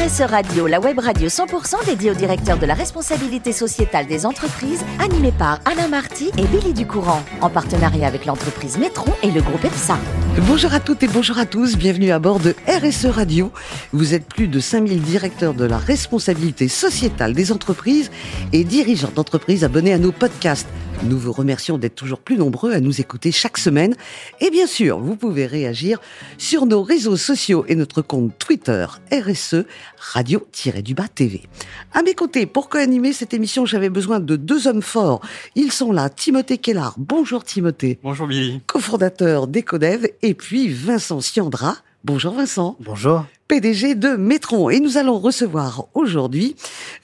RSE Radio, la web radio 100% dédiée au directeur de la responsabilité sociétale des entreprises, animée par Alain Marty et Billy Ducourant, en partenariat avec l'entreprise Métron et le groupe EPSA. Bonjour à toutes et bonjour à tous, bienvenue à bord de RSE Radio. Vous êtes plus de 5000 directeurs de la responsabilité sociétale des entreprises et dirigeants d'entreprises abonnés à nos podcasts. Nous vous remercions d'être toujours plus nombreux à nous écouter chaque semaine. Et bien sûr, vous pouvez réagir sur nos réseaux sociaux et notre compte Twitter RSE Radio-du-Bas TV. À mes côtés, pour co-animer cette émission, j'avais besoin de deux hommes forts. Ils sont là, Timothée Kellard. Bonjour Timothée. Bonjour Billy. Cofondateur d'Ecodev. Et puis Vincent Siandra. Bonjour Vincent. Bonjour. PDG de Métron. Et nous allons recevoir aujourd'hui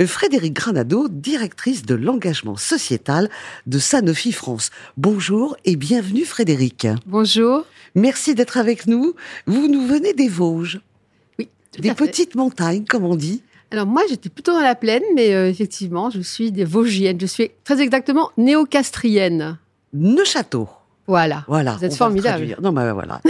Frédéric Granado, directrice de l'engagement sociétal de Sanofi France. Bonjour et bienvenue Frédéric. Bonjour. Merci d'être avec nous. Vous nous venez des Vosges. Oui. Des petites montagnes, comme on dit. Alors moi, j'étais plutôt dans la plaine, mais euh, effectivement, je suis des Vosgiennes. Je suis très exactement néocastrienne. Neuchâteau. Voilà. Voilà. Vous êtes formidable. Non, mais voilà.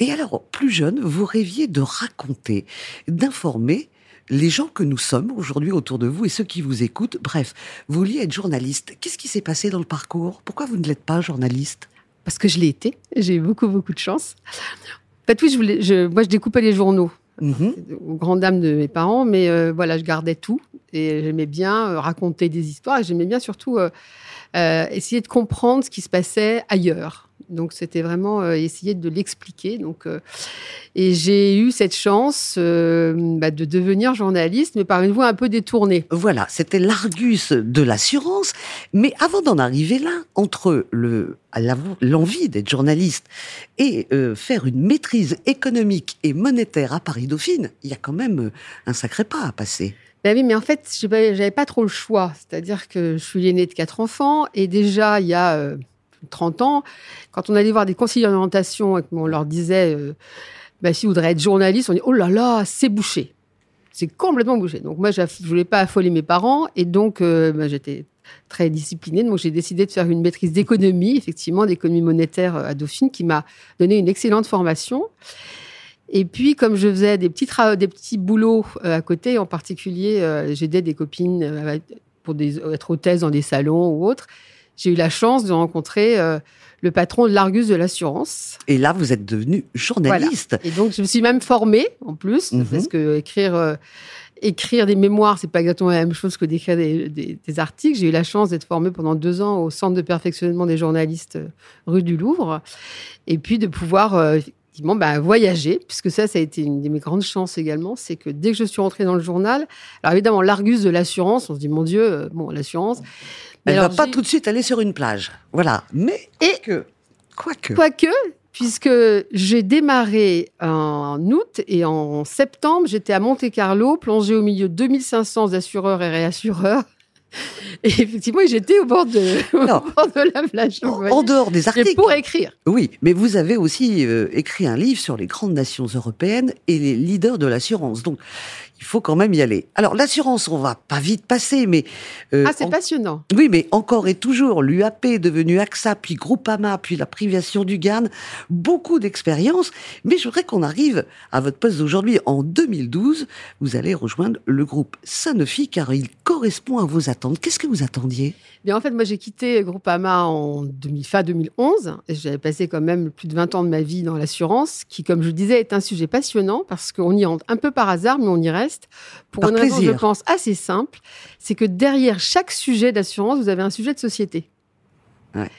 Et alors, plus jeune, vous rêviez de raconter, d'informer les gens que nous sommes aujourd'hui autour de vous et ceux qui vous écoutent. Bref, vous vouliez être journaliste. Qu'est-ce qui s'est passé dans le parcours? Pourquoi vous ne l'êtes pas journaliste? Parce que je l'ai été. J'ai eu beaucoup, beaucoup de chance. En fait, oui, je voulais, je, moi, je découpais les journaux. Mhm. aux grandes dames de mes parents, mais euh, voilà, je gardais tout et j'aimais bien euh, raconter des histoires j'aimais bien surtout euh, euh, essayer de comprendre ce qui se passait ailleurs. Donc c'était vraiment essayer de l'expliquer. Donc et j'ai eu cette chance bah, de devenir journaliste, mais par une voie un peu détournée. Voilà, c'était l'argus de l'assurance. Mais avant d'en arriver là, entre l'envie d'être journaliste et faire une maîtrise économique et monétaire à Paris Dauphine, il y a quand même un sacré pas à passer. Ben oui, mais en fait, j'avais pas trop le choix. C'est-à-dire que je suis l'aînée de quatre enfants et déjà, il y a euh, 30 ans, quand on allait voir des conseillers d'orientation et qu'on leur disait euh, ben, si vous voudrez être journaliste, on dit oh là là, c'est bouché. C'est complètement bouché. Donc moi, je ne voulais pas affoler mes parents et donc euh, ben, j'étais très disciplinée. Donc j'ai décidé de faire une maîtrise d'économie, effectivement, d'économie monétaire euh, à Dauphine, qui m'a donné une excellente formation. Et puis, comme je faisais des petits, des petits boulots euh, à côté, en particulier, euh, j'aidais des copines euh, pour des, être hôtesse dans des salons ou autres, j'ai eu la chance de rencontrer le patron de l'Argus de l'assurance. Et là, vous êtes devenu journaliste. Et donc, je me suis même formée, en plus, Mhm. parce que écrire, euh, écrire des mémoires, c'est pas exactement la même chose que d'écrire des, des- des articles. J'ai eu la chance d'être formée pendant deux ans au Centre de perfectionnement des journalistes rue du Louvre. Et puis, de pouvoir... euh, effectivement, bah, voyager, puisque ça, ça a été une de mes grandes chances également, c'est que dès que je suis rentrée dans le journal, alors évidemment, l'Argus de l'assurance, on se dit, mon Dieu, euh, bon, l'assurance. Elle alors, va pas tout de suite aller sur une plage. Voilà. Mais Et- que, quoique. Quoique, puisque j'ai démarré en août et en septembre, j'étais à Monte-Carlo, plongée au milieu de 2500 assureurs et réassureurs. Et effectivement, j'étais au bord de, au Non. bord de la plage. En, dehors des articles. pour écrire. Oui, mais vous avez aussi euh, écrit un livre sur les grandes nations européennes et les leaders de l'assurance. Donc, il faut quand même y aller. Alors, l'assurance, on va pas vite passer, mais... euh, Ah, c'est en- passionnant. Oui, mais encore et toujours, l'UAP est devenu AXA, puis Groupama, puis la privation du Garn. Beaucoup d'expérience. Mais je voudrais qu'on arrive à votre poste d'aujourd'hui. En 2012, vous allez rejoindre le groupe Sanofi, car il correspond à vos attentes. Qu'est-ce que vous attendiez? Bien, en fait, moi, j'ai quitté Groupama en 2000, fin 2011. Et j'avais passé quand même plus de 20 ans de ma vie dans l'assurance, qui, comme je le disais, est un sujet passionnant parce qu'on y entre un peu par hasard, mais on y reste. Pour Par une raison, plaisir. je pense, assez simple. C'est que derrière chaque sujet d'assurance, vous avez un sujet de société. Ouais.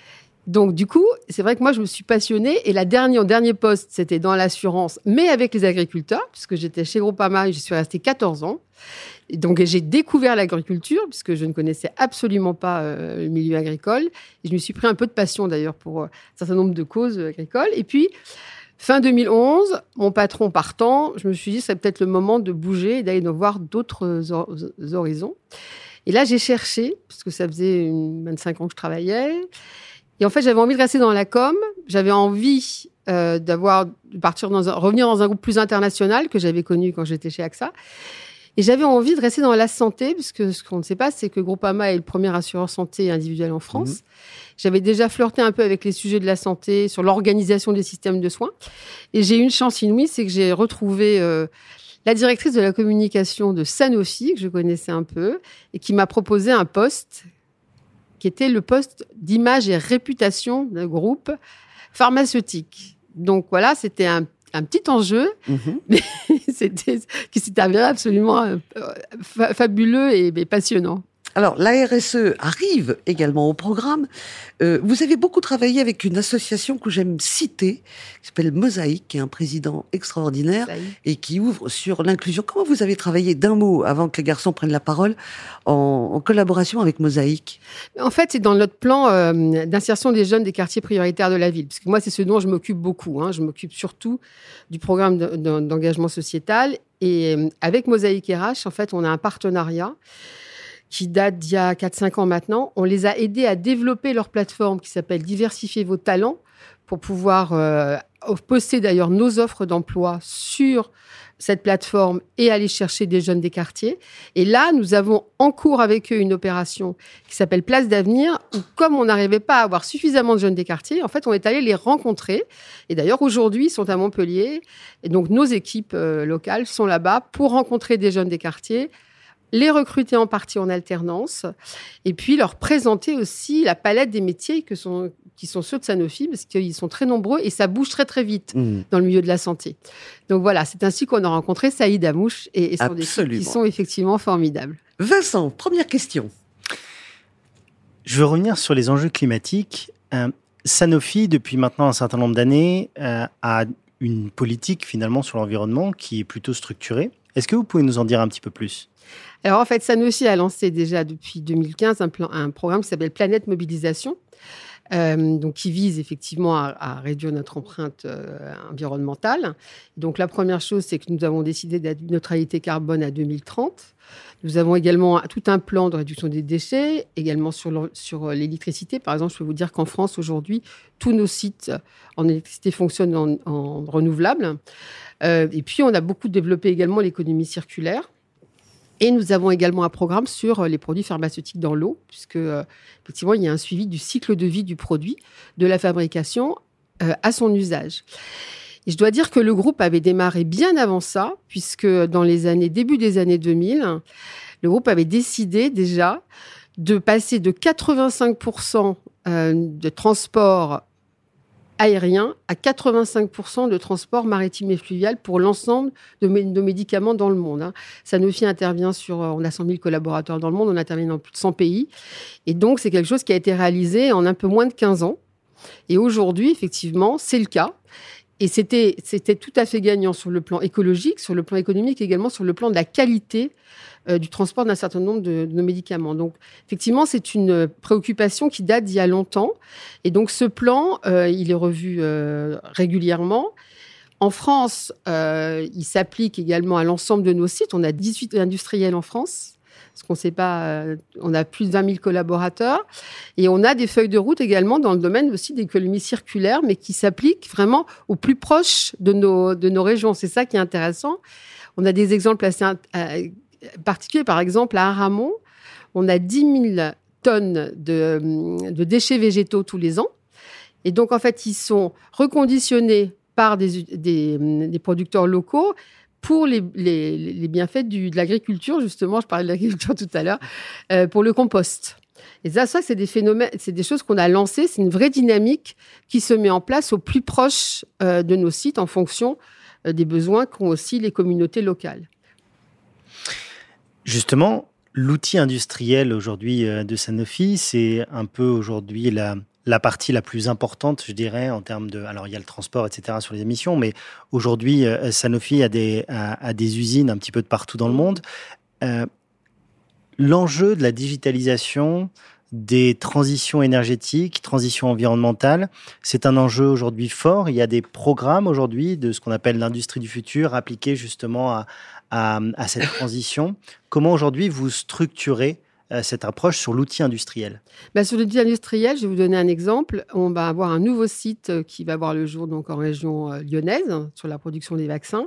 Donc, du coup, c'est vrai que moi, je me suis passionnée. Et la dernière, dernier poste, c'était dans l'assurance, mais avec les agriculteurs, puisque j'étais chez Groupama et j'y suis restée 14 ans. Et donc, j'ai découvert l'agriculture, puisque je ne connaissais absolument pas euh, le milieu agricole. Et je me suis pris un peu de passion, d'ailleurs, pour euh, un certain nombre de causes euh, agricoles. Et puis, fin 2011, mon patron partant, je me suis dit, ce serait peut-être le moment de bouger et d'aller voir d'autres hor- horizons. Et là, j'ai cherché, puisque ça faisait une- 25 ans que je travaillais. Et en fait, j'avais envie de rester dans la com. J'avais envie euh, d'avoir, de partir dans un, revenir dans un groupe plus international que j'avais connu quand j'étais chez AXA. Et j'avais envie de rester dans la santé, puisque ce qu'on ne sait pas, c'est que Groupama est le premier assureur santé individuel en France. J'avais déjà flirté un peu avec les sujets de la santé, sur l'organisation des systèmes de soins. Et j'ai eu une chance inouïe, c'est que j'ai retrouvé euh, la directrice de la communication de Sanofi, que je connaissais un peu, et qui m'a proposé un poste qui était le poste d'image et réputation d'un groupe pharmaceutique. Donc voilà, c'était un, petit enjeu, mhm. mais c'était qui s'est avéré absolument euh, fabuleux et passionnant. Alors, la RSE arrive également au programme. Euh, vous avez beaucoup travaillé avec une association que j'aime citer, qui s'appelle Mosaïque, qui est un président extraordinaire et qui ouvre sur l'inclusion. Comment vous avez travaillé d'un mot avant que les garçons prennent la parole en, collaboration avec Mosaïque? En fait, c'est dans notre plan euh, d'insertion des jeunes des quartiers prioritaires de la ville. Parce que moi, c'est ce dont je m'occupe beaucoup. Hein. Je m'occupe surtout du programme d'engagement sociétal. Et euh, avec Mosaïque RH, en fait, on a un partenariat qui date d'il y a 4-5 ans maintenant. On les a aidés à développer leur plateforme qui s'appelle Diversifier vos talents pour pouvoir euh, poster d'ailleurs nos offres d'emploi sur cette plateforme et aller chercher des jeunes des quartiers. Et là, nous avons en cours avec eux une opération qui s'appelle Place d'avenir, où comme on n'arrivait pas à avoir suffisamment de jeunes des quartiers, en fait, on est allé les rencontrer. Et d'ailleurs, aujourd'hui, ils sont à Montpellier. Et donc, nos équipes euh, locales sont là-bas pour rencontrer des jeunes des quartiers, les recruter en partie en alternance, et puis leur présenter aussi la palette des métiers que sont, qui sont ceux de Sanofi, parce qu'ils sont très nombreux et ça bouge très très vite mmh. dans le milieu de la santé. Donc voilà, c'est ainsi qu'on a rencontré Saïd Amouche et, son équipe qui sont effectivement formidables. Vincent, première question. Je veux revenir sur les enjeux climatiques. Euh, Sanofi, depuis maintenant un certain nombre d'années, euh, a une politique finalement sur l'environnement qui est plutôt structurée. Est-ce que vous pouvez nous en dire un petit peu plus? Alors en fait, Sanofi a lancé déjà depuis 2015 un, un programme qui s'appelle Planète Mobilisation. Euh, donc qui vise effectivement à, réduire notre empreinte euh, environnementale. Donc la première chose, c'est que nous avons décidé d'être neutralité carbone à 2030. Nous avons également tout un plan de réduction des déchets, également sur, sur l'électricité. Par exemple, je peux vous dire qu'en France, aujourd'hui, tous nos sites en électricité fonctionnent en, en renouvelable. Euh, et puis, on a beaucoup développé également l'économie circulaire. Et nous avons également un programme sur euh, les produits pharmaceutiques dans l'eau, puisque euh, effectivement, il y a un suivi du cycle de vie du produit, de la fabrication euh, à son usage. Et je dois dire que le groupe avait démarré bien avant ça, puisque dans les années, début des années 2000, le groupe avait décidé déjà de passer de 85% de transport aérien à 85% de transport maritime et fluvial pour l'ensemble de nos médicaments dans le monde. Hein. Sanofi intervient sur, euh, on a 100 000 collaborateurs dans le monde, on intervient dans plus de 100 pays. Et donc, c'est quelque chose qui a été réalisé en un peu moins de 15 ans. Et aujourd'hui, effectivement, c'est le cas. Et c'était, tout à fait gagnant sur le plan écologique, sur le plan économique, également sur le plan de la qualité euh, du transport d'un certain nombre de, nos médicaments. Donc, effectivement, c'est une préoccupation qui date d'il y a longtemps. Et donc, ce plan, euh, il est revu euh, régulièrement. En France, il s'applique également à l'ensemble de nos sites. On a 18 industriels en France. Parce qu'on sait pas, on a plus de 20 000 collaborateurs. Et on a des feuilles de route également dans le domaine aussi d'économie circulaire, mais qui s'appliquent vraiment au plus proche de nos, de nos régions. C'est ça qui est intéressant. On a des exemples assez particulier. Par exemple, à Aramon, on a 10 000 tonnes de, déchets végétaux tous les ans. Et donc, en fait, ils sont reconditionnés par des, des, producteurs locaux pour les, les, bienfaits de l'agriculture, justement, je parlais de l'agriculture tout à l'heure, euh, pour le compost. Et ça, ça c'est des phénomènes, c'est des choses qu'on a lancées, c'est une vraie dynamique qui se met en place au plus proche euh, de nos sites en fonction euh, des besoins qu'ont aussi les communautés locales. Justement, l'outil industriel aujourd'hui de Sanofi, c'est un peu aujourd'hui la, la partie la plus importante, je dirais, en termes de. Alors, il y a le transport, etc., sur les émissions, mais aujourd'hui, euh, Sanofi a des, des usines un petit peu de partout dans le monde. Euh, l'enjeu de la digitalisation, des transitions énergétiques, transitions environnementales, c'est un enjeu aujourd'hui fort. Il y a des programmes aujourd'hui de ce qu'on appelle l'industrie du futur appliqués justement à, à, cette transition. Comment aujourd'hui vous structurez euh, cette approche sur l'outil industriel bah, Sur l'outil industriel, je vais vous donner un exemple. On va avoir un nouveau site euh, qui va voir le jour donc en région euh, lyonnaise sur la production des vaccins.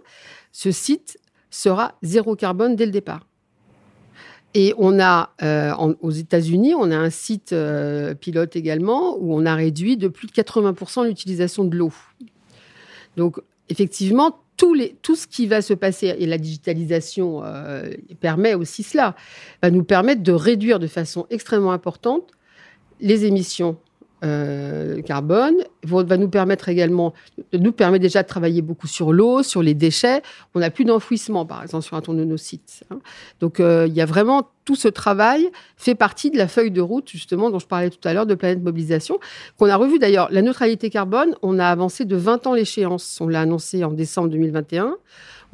Ce site sera zéro carbone dès le départ. Et on a aux États-Unis, on a un site pilote également où on a réduit de plus de 80% l'utilisation de l'eau. Donc effectivement, tout, ce qui va se passer, et la digitalisation euh, permet aussi cela, va nous permettre de réduire de façon extrêmement importante les émissions euh, carbone, va nous permettre également, nous permet déjà de travailler beaucoup sur l'eau, sur les déchets. On n'a plus d'enfouissement, par exemple, sur un de nos sites. Hein. Donc, euh, il y a vraiment tout ce travail fait partie de la feuille de route, justement, dont je parlais tout à l'heure, de Planète Mobilisation, qu'on a revu d'ailleurs. La neutralité carbone, on a avancé de 20 ans l'échéance. On l'a annoncé en décembre 2021.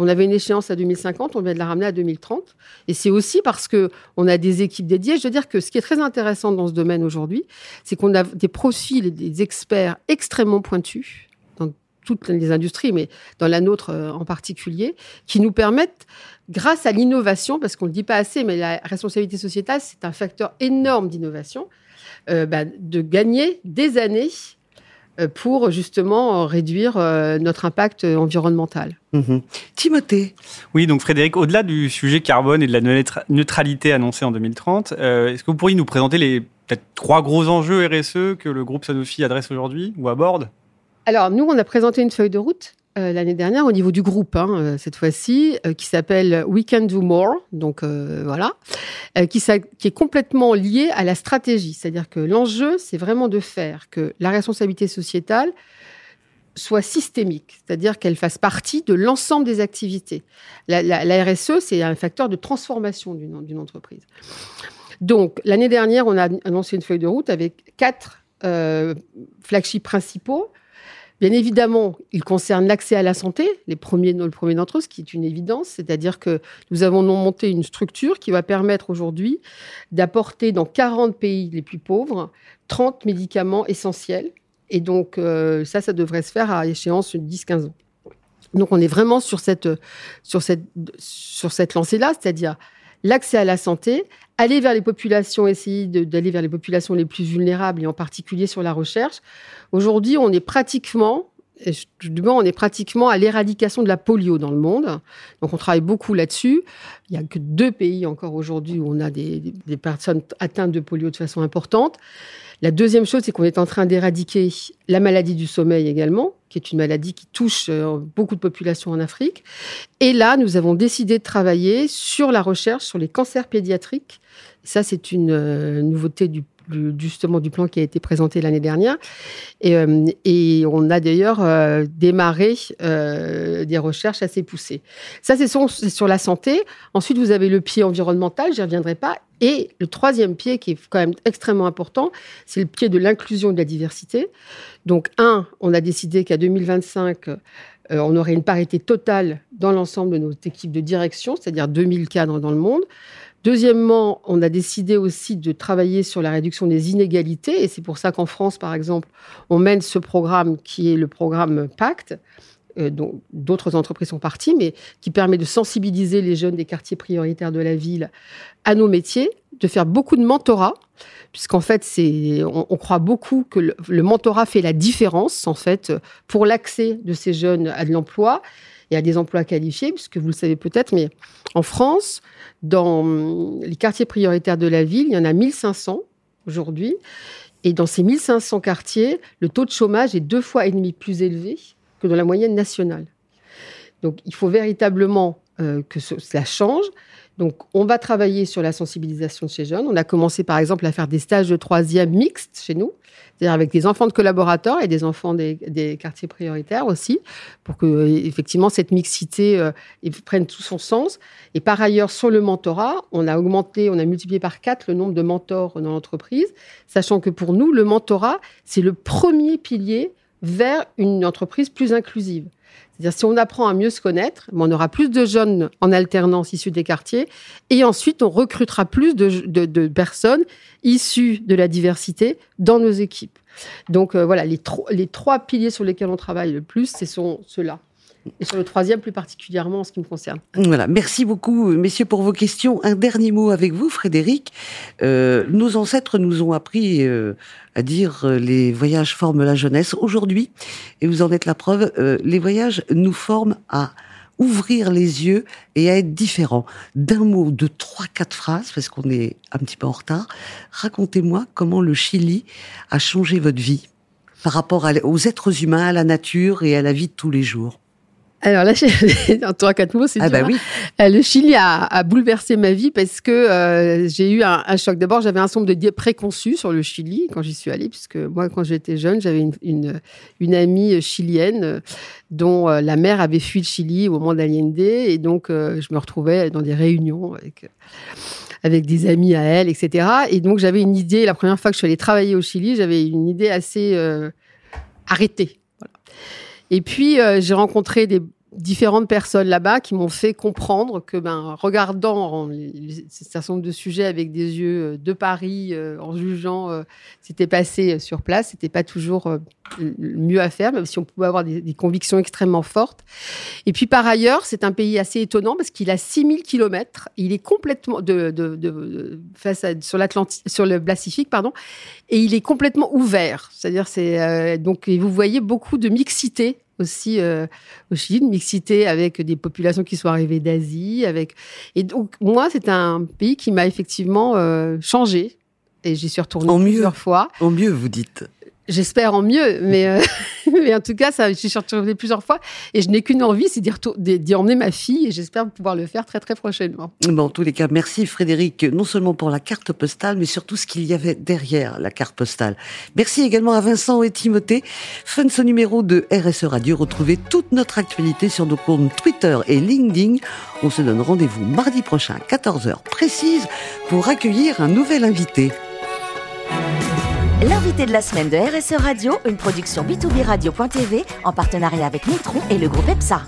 On avait une échéance à 2050, on vient de la ramener à 2030. Et c'est aussi parce que on a des équipes dédiées. Je veux dire que ce qui est très intéressant dans ce domaine aujourd'hui, c'est qu'on a des profils des experts extrêmement pointus dans toutes les industries, mais dans la nôtre euh, en particulier, qui nous permettent grâce à l'innovation, parce qu'on ne le dit pas assez, mais la responsabilité sociétale, c'est un facteur énorme d'innovation, euh, bah, de gagner des années pour justement réduire euh, notre impact environnemental. Mhm. Timothée. Oui, donc Frédéric, au-delà du sujet carbone et de la neutralité annoncée en 2030, euh, est-ce que vous pourriez nous présenter les peut-être trois gros enjeux RSE que le groupe Sanofi adresse aujourd'hui ou aborde? Alors, nous, on a présenté une feuille de route euh, l'année dernière au niveau du groupe, hein, euh, cette fois-ci, euh, qui s'appelle We Can Do More, donc voilà, qui, est complètement lié à la stratégie. C'est-à-dire que l'enjeu, c'est vraiment de faire que la responsabilité sociétale soit systémique, c'est-à-dire qu'elle fasse partie de l'ensemble des activités. La, la RSE, c'est un facteur de transformation d'une entreprise. Donc, l'année dernière, on a annoncé une feuille de route avec quatre flagships principaux Bien évidemment, il concerne l'accès à la santé, les premiers, le premier d'entre eux, ce qui est une évidence, c'est-à-dire que nous avons monté une structure qui va permettre aujourd'hui d'apporter dans 40 pays les plus pauvres 30 médicaments essentiels. Et donc, euh, ça, ça devrait se faire à échéance de 10-15 ans. Donc, on est vraiment sur cette, sur cette, sur cette lancée-là, c'est-à-dire l'accès à la santé, aller vers les populations, essayer d'aller vers les populations les plus vulnérables et en particulier sur la recherche. Aujourd'hui, on est pratiquement on est pratiquement à l'éradication de la polio dans le monde. Donc, on travaille beaucoup là-dessus. Il n'y a que deux pays encore aujourd'hui où on a des, des, personnes atteintes de polio de façon importante. La deuxième chose, c'est qu'on est en train d'éradiquer la maladie du sommeil également, qui est une maladie qui touche euh, beaucoup de populations en Afrique. Et là, nous avons décidé de travailler sur la recherche sur les cancers pédiatriques. Ça, c'est une euh, nouveauté du justement du plan qui a été présenté l'année dernière. Et, euh, on a d'ailleurs démarré des recherches assez poussées. Ça, c'est sur, la santé. Ensuite, vous avez le pied environnemental, j'y reviendrai pas. Et le troisième pied, qui est quand même extrêmement important, c'est le pied de l'inclusion de la diversité. Donc, un, on a décidé qu'à 2025, euh, on aurait une parité totale dans l'ensemble de nos équipes de direction, c'est-à-dire 2000 cadres dans le monde. Deuxièmement, on a décidé aussi de travailler sur la réduction des inégalités, et c'est pour ça qu'en France, par exemple, on mène ce programme qui est le programme Pacte, euh, dont d'autres entreprises sont parties, mais qui permet de sensibiliser les jeunes des quartiers prioritaires de la ville à nos métiers, de faire beaucoup de mentorat, puisqu'en fait, c'est, on, croit beaucoup que le, mentorat fait la différence, en fait, pour l'accès de ces jeunes à de l'emploi et à des emplois qualifiés, puisque vous le savez peut-être, mais en France, dans les quartiers prioritaires de la ville, il y en a 1500 aujourd'hui. Et dans ces 1500 quartiers, le taux de chômage est deux fois et demi plus élevé que dans la moyenne nationale. Donc il faut véritablement euh, que cela change. Donc, on va travailler sur la sensibilisation de ces jeunes. On a commencé, par exemple, à faire des stages de troisième mixtes chez nous, c'est-à-dire avec des enfants de collaborateurs et des enfants des, quartiers prioritaires aussi, pour que, effectivement, cette mixité euh, prenne tout son sens. Et par ailleurs, sur le mentorat, on a augmenté, on a multiplié par quatre le nombre de mentors dans l'entreprise, sachant que pour nous, le mentorat, c'est le premier pilier vers une entreprise plus inclusive. Si on apprend à mieux se connaître, on aura plus de jeunes en alternance issus des quartiers, et ensuite, on recrutera plus de, personnes issues de la diversité dans nos équipes. Donc, euh, voilà, les, les trois piliers sur lesquels on travaille le plus, ce sont ceux-là et sur le troisième plus particulièrement en ce qui me concerne. Voilà, merci beaucoup messieurs pour vos questions. Un dernier mot avec vous, Frédéric. Euh, nos ancêtres nous ont appris euh, à dire euh, les voyages forment la jeunesse. Aujourd'hui, et vous en êtes la preuve, les voyages nous forment à ouvrir les yeux et à être différents. D'un mot, de trois, quatre phrases, parce qu'on est un petit peu en retard, racontez-moi comment le Chili a changé votre vie par rapport aux êtres humains, à la nature et à la vie de tous les jours. Alors là, en trois, quatre mots, c'est ah bah hein. oui. Euh, Le Chili a, a bouleversé ma vie parce que euh, j'ai eu un, un choc. D'abord, j'avais un nombre de idées préconçues sur le Chili quand j'y suis allée, puisque moi, quand j'étais jeune, j'avais une, une, une amie chilienne euh, dont euh, la mère avait fui le Chili au moment d'Allende, et donc euh, je me retrouvais dans des réunions avec avec des amis à elle, etc. Et donc j'avais une idée. La première fois que je suis allée travailler au Chili, j'avais une idée assez euh, arrêtée. Voilà. Et puis euh, j'ai rencontré des différentes personnes là-bas qui m'ont fait comprendre que, ben, regardant un certain nombre de sujets avec des yeux euh, de Paris, euh, en jugeant euh, ce qui était passé sur place, c'était pas toujours euh, mieux à faire, même si on pouvait avoir des, convictions extrêmement fortes. Et puis par ailleurs, c'est un pays assez étonnant parce qu'il a 6000 kilomètres, il est complètement sur l'Atlantique, sur le Pacifique, pardon, et il est complètement ouvert. C'est-à-dire, c'est euh, donc vous voyez beaucoup de mixité aussi euh, au Chili, de mixité avec des populations qui sont arrivées d'Asie. Avec... Et donc, moi, c'est un pays qui m'a effectivement euh, changé. Et j'y suis retournée en plusieurs mieux. fois. Au mieux, vous dites. J'espère en mieux, mais, euh, mais en tout cas, ça, j'y suis retournée plusieurs fois et je n'ai qu'une envie, c'est d'y emmener ma fille et j'espère pouvoir le faire très très prochainement. Bon, en tous les cas, merci Frédéric, non seulement pour la carte postale, mais surtout ce qu'il y avait derrière la carte postale. Merci également à Vincent et Timothée. Fin de ce numéro de RSE Radio. Retrouvez toute notre actualité sur nos comptes Twitter et LinkedIn. On se donne rendez-vous mardi prochain à 14h précise pour accueillir un nouvel invité. L'invité de la semaine de RSE Radio, une production B2B Radio.tv en partenariat avec Nitron et le groupe EPSA.